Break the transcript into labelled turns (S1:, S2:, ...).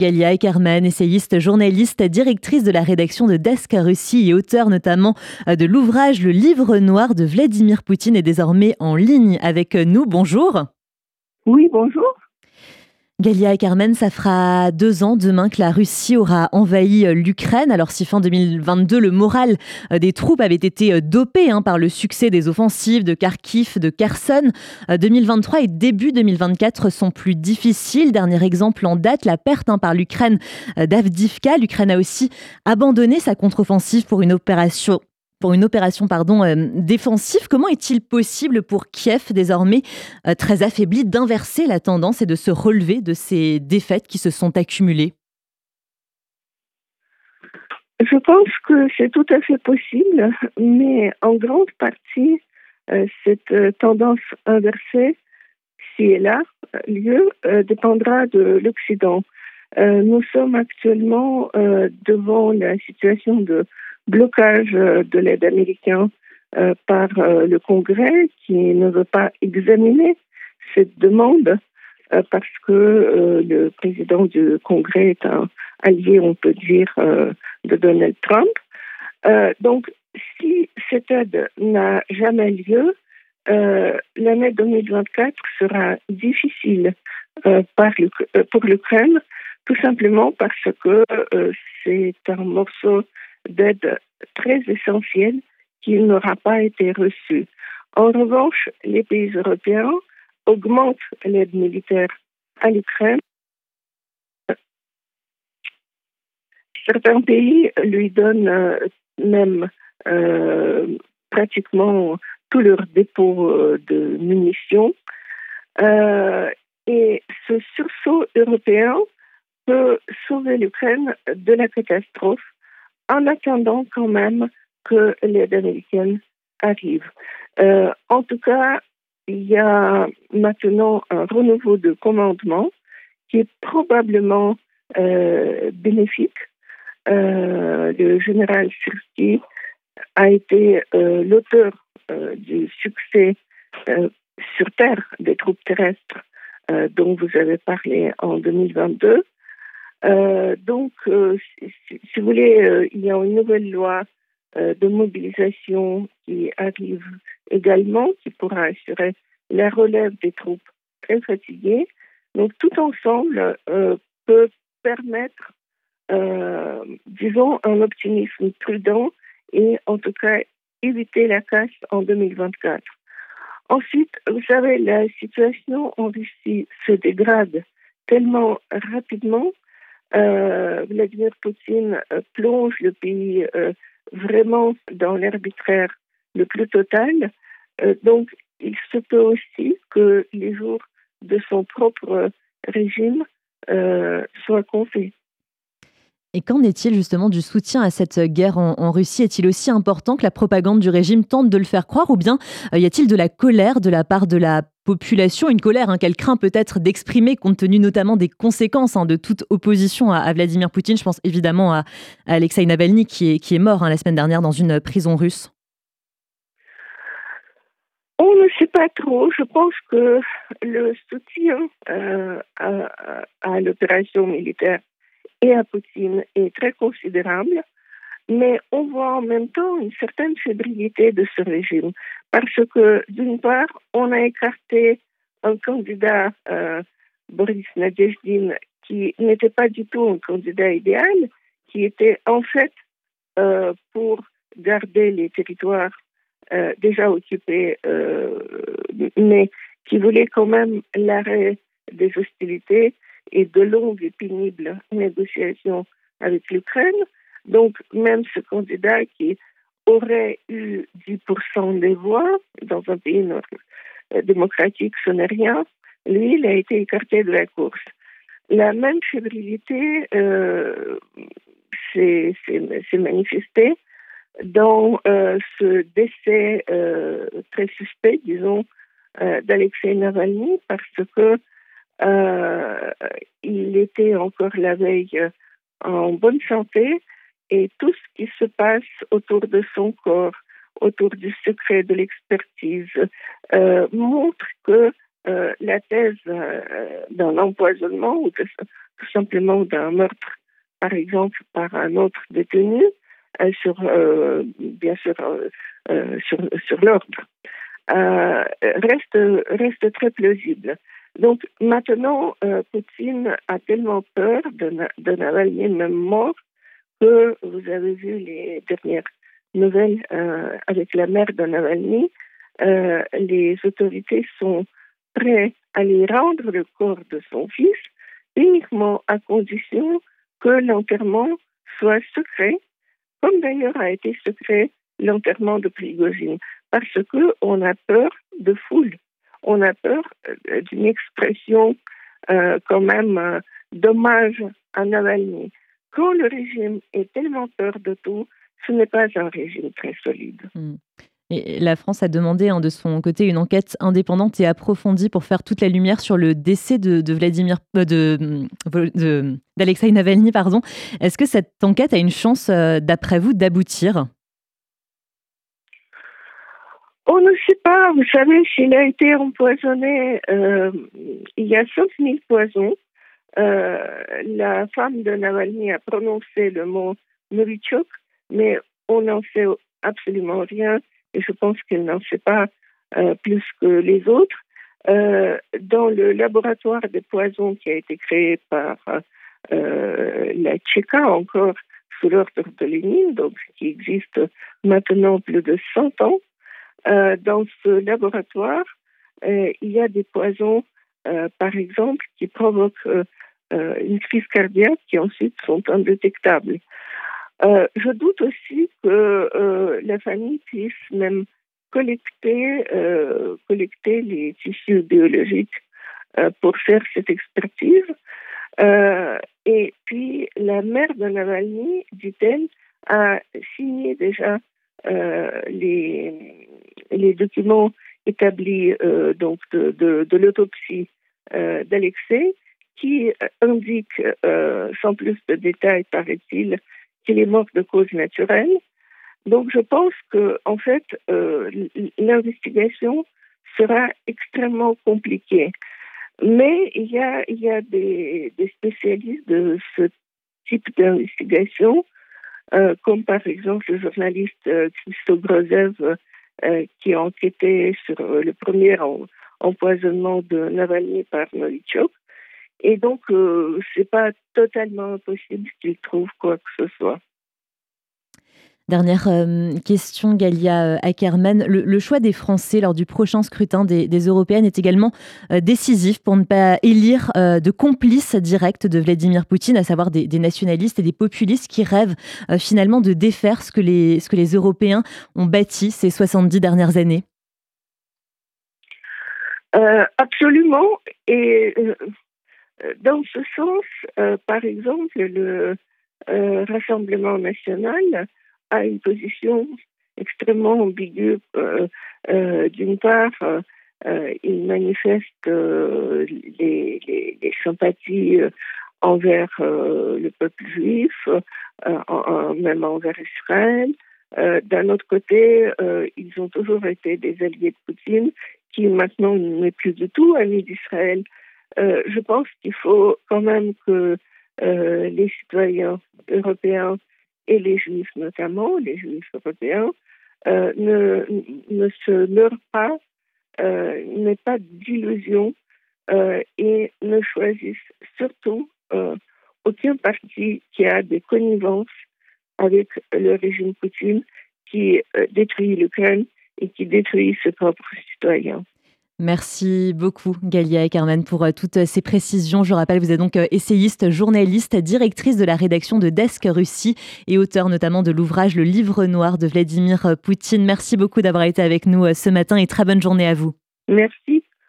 S1: Galia Ekerman, essayiste, journaliste, directrice de la rédaction de Desk Russie et auteur notamment euh, de l'ouvrage Le livre noir de Vladimir Poutine est désormais en ligne avec nous. Bonjour.
S2: Oui, bonjour.
S1: Galia et Carmen, ça fera deux ans demain que la Russie aura envahi euh, l'Ukraine. Alors si fin 2022, le moral euh, des troupes avait été euh, dopé hein, par le succès des offensives de Kharkiv, de Kherson, 2023 et début 2024 sont plus difficiles. Dernier exemple en date, la perte hein, par l'Ukraine d'Avdivka. L'Ukraine a aussi abandonné sa contre-offensive pour une opération pour une opération pardon, euh, défensive. Comment est-il possible pour Kiev, désormais euh, très affaibli, d'inverser la tendance et de se relever de ces défaites qui se sont accumulées?
S2: Je pense que c'est tout à fait possible, mais en grande partie, euh, cette tendance inversée, si elle a lieu, dépendra de l'Occident. nous sommes actuellement devant la situation de blocage euh, de l'aide américaine euh, par euh, le Congrès qui ne veut pas examiner cette demande parce que le président du Congrès est un allié, on peut dire, de Donald Trump. donc, si cette aide n'a jamais lieu, l'année 2024 sera difficile pour l'Ukraine, tout simplement parce que c'est un morceau d'aide très essentielle qui n'aura pas été reçue. En revanche, les pays européens augmentent l'aide militaire à l'Ukraine. Certains pays lui donnent euh, même euh, pratiquement tout leur dépôt euh, de munitions. et ce sursaut européen peut sauver l'Ukraine de la catastrophe en attendant quand même que l'aide américaine arrive. Euh, en tout cas, il y a maintenant un renouveau de commandement qui est probablement euh, bénéfique. Euh, le général Sirski a été l'auteur du succès sur Terre des troupes terrestres dont vous avez parlé en 2022. Euh, donc, euh, si, vous voulez, euh, il y a une nouvelle loi de mobilisation qui arrive également, qui pourra assurer la relève des troupes très fatiguées. Donc, tout ensemble peut permettre, disons, un optimisme prudent et en tout cas éviter la casse en 2024. Ensuite, vous savez, la situation en Russie se dégrade tellement rapidement Vladimir Poutine euh, plonge le pays euh, vraiment dans l'arbitraire le plus total. donc, il se peut aussi que les jours de son propre régime soient comptés.
S1: Et qu'en est-il justement du soutien à cette guerre en, Russie? Est-il aussi important que la propagande du régime tente de le faire croire ou bien euh, y a-t-il de la colère de la part de la population, une colère hein, qu'elle craint peut-être d'exprimer compte tenu notamment des conséquences hein, de toute opposition à, Vladimir Poutine Je pense évidemment à, Alexei Navalny qui est, qui est mort hein, la semaine dernière dans une prison russe.
S2: On ne sait pas trop. Je pense que le soutien euh, à l'opération militaire et à Poutine est très considérable, mais on voit en même temps une certaine fébrilité de ce régime, parce que d'une part, on a écarté un candidat, euh, Boris Nadezhdin, qui n'était pas du tout un candidat idéal, qui était en fait euh, pour garder les territoires euh, déjà occupés, mais qui voulait quand même l'arrêt des hostilités et de longues et pénibles négociations avec l'Ukraine. Donc, même ce candidat qui aurait eu 10% des voix dans un pays démocratique, ce n'est rien, lui, il a été écarté de la course. La même fébrilité euh, s'est manifestée dans euh, ce décès euh, très suspect, disons, d'Alexei Navalny, parce que il était encore la veille euh, en bonne santé et tout ce qui se passe autour de son corps, autour du secret de l'expertise, euh, montre que la thèse d'un empoisonnement ou tout simplement d'un meurtre, par exemple, par un autre détenu, bien sûr, sur, l'ordre, reste très plausible. Donc maintenant, Poutine a tellement peur de, Navalny, même mort, que vous avez vu les dernières nouvelles avec la mère de Navalny. les autorités sont prêtes à lui rendre le corps de son fils uniquement à condition que l'enterrement soit secret, comme d'ailleurs a été secret l'enterrement de Prigozhin, parce que on a peur de foule, on a peur euh, d'une expression euh, quand même euh, dommage à Navalny. Quand le régime est tellement peur de tout, ce n'est pas un régime très solide.
S1: Hmm. Et la France a demandé hein, de son côté une enquête indépendante et approfondie pour faire toute la lumière sur le décès de, Vladimir euh, de, d'Alexei Navalny. Pardon. Est-ce que cette enquête a une chance, d'après vous, d'aboutir?
S2: On ne sait pas. Vous savez, s'il a été empoisonné, euh, il y a 5000 poisons. la femme de Navalny a prononcé le mot Novichok, mais on n'en sait absolument rien et je pense qu'elle n'en sait pas euh, plus que les autres. Euh, dans le laboratoire des poisons qui a été créé par euh, la Tchéka, encore sous l'ordre de Lénine, donc qui existe maintenant plus de 100 ans, dans ce laboratoire, il y a des poisons, par exemple, qui provoquent une crise cardiaque qui ensuite sont indétectables. Euh, je doute aussi que euh, la famille puisse même collecter, euh, collecter les tissus biologiques pour faire cette expertise. et puis, la mère de Navalny, dit-elle, a signé déjà les, les documents établis donc de, l'autopsie d'Alexei qui indiquent, sans plus de détails, paraît-il, qu'il est mort de cause naturelle. Donc je pense que en fait euh, l'investigation sera extrêmement compliquée. Mais il y a, des, spécialistes de ce type d'investigation, euh, comme par exemple le journaliste euh, Christo Grozev euh, qui a enquêté sur le premier empoisonnement de Navalny par Novichok. Et donc, euh, c'est pas totalement impossible qu'il trouve quoi que ce soit.
S1: Dernière euh, question, Galia euh, Ackerman. Le, choix des Français lors du prochain scrutin des, européennes est également décisif pour ne pas élire de complices directs de Vladimir Poutine, à savoir des, nationalistes et des populistes qui rêvent finalement de défaire ce que, les, ce que les Européens ont bâti ces 70 dernières années.
S2: absolument. Et euh, dans ce sens, euh, par exemple, le euh, Rassemblement national a une position extrêmement ambiguë. D'une part, il manifeste les, sympathies envers le peuple juif, même envers Israël. D'un autre côté, ils ont toujours été des alliés de Poutine, qui maintenant n'est plus du tout ami d'Israël. Euh, je pense qu'il faut quand même que euh, les citoyens européens et les juifs notamment, les juifs européens, euh, ne, ne se leurrent pas, n'aient pas d'illusions et ne choisissent surtout aucun parti qui a des connivences avec le régime Poutine qui détruit l'Ukraine et qui détruit ses propres citoyens.
S1: Merci beaucoup Galia et Carmen pour euh, toutes ces précisions. Je rappelle, vous êtes donc euh, essayiste, journaliste, directrice de la rédaction de Desk Russie et auteur notamment de l'ouvrage Le Livre Noir de Vladimir Poutine. Merci beaucoup d'avoir été avec nous euh, ce matin et très bonne journée à vous.
S2: Merci.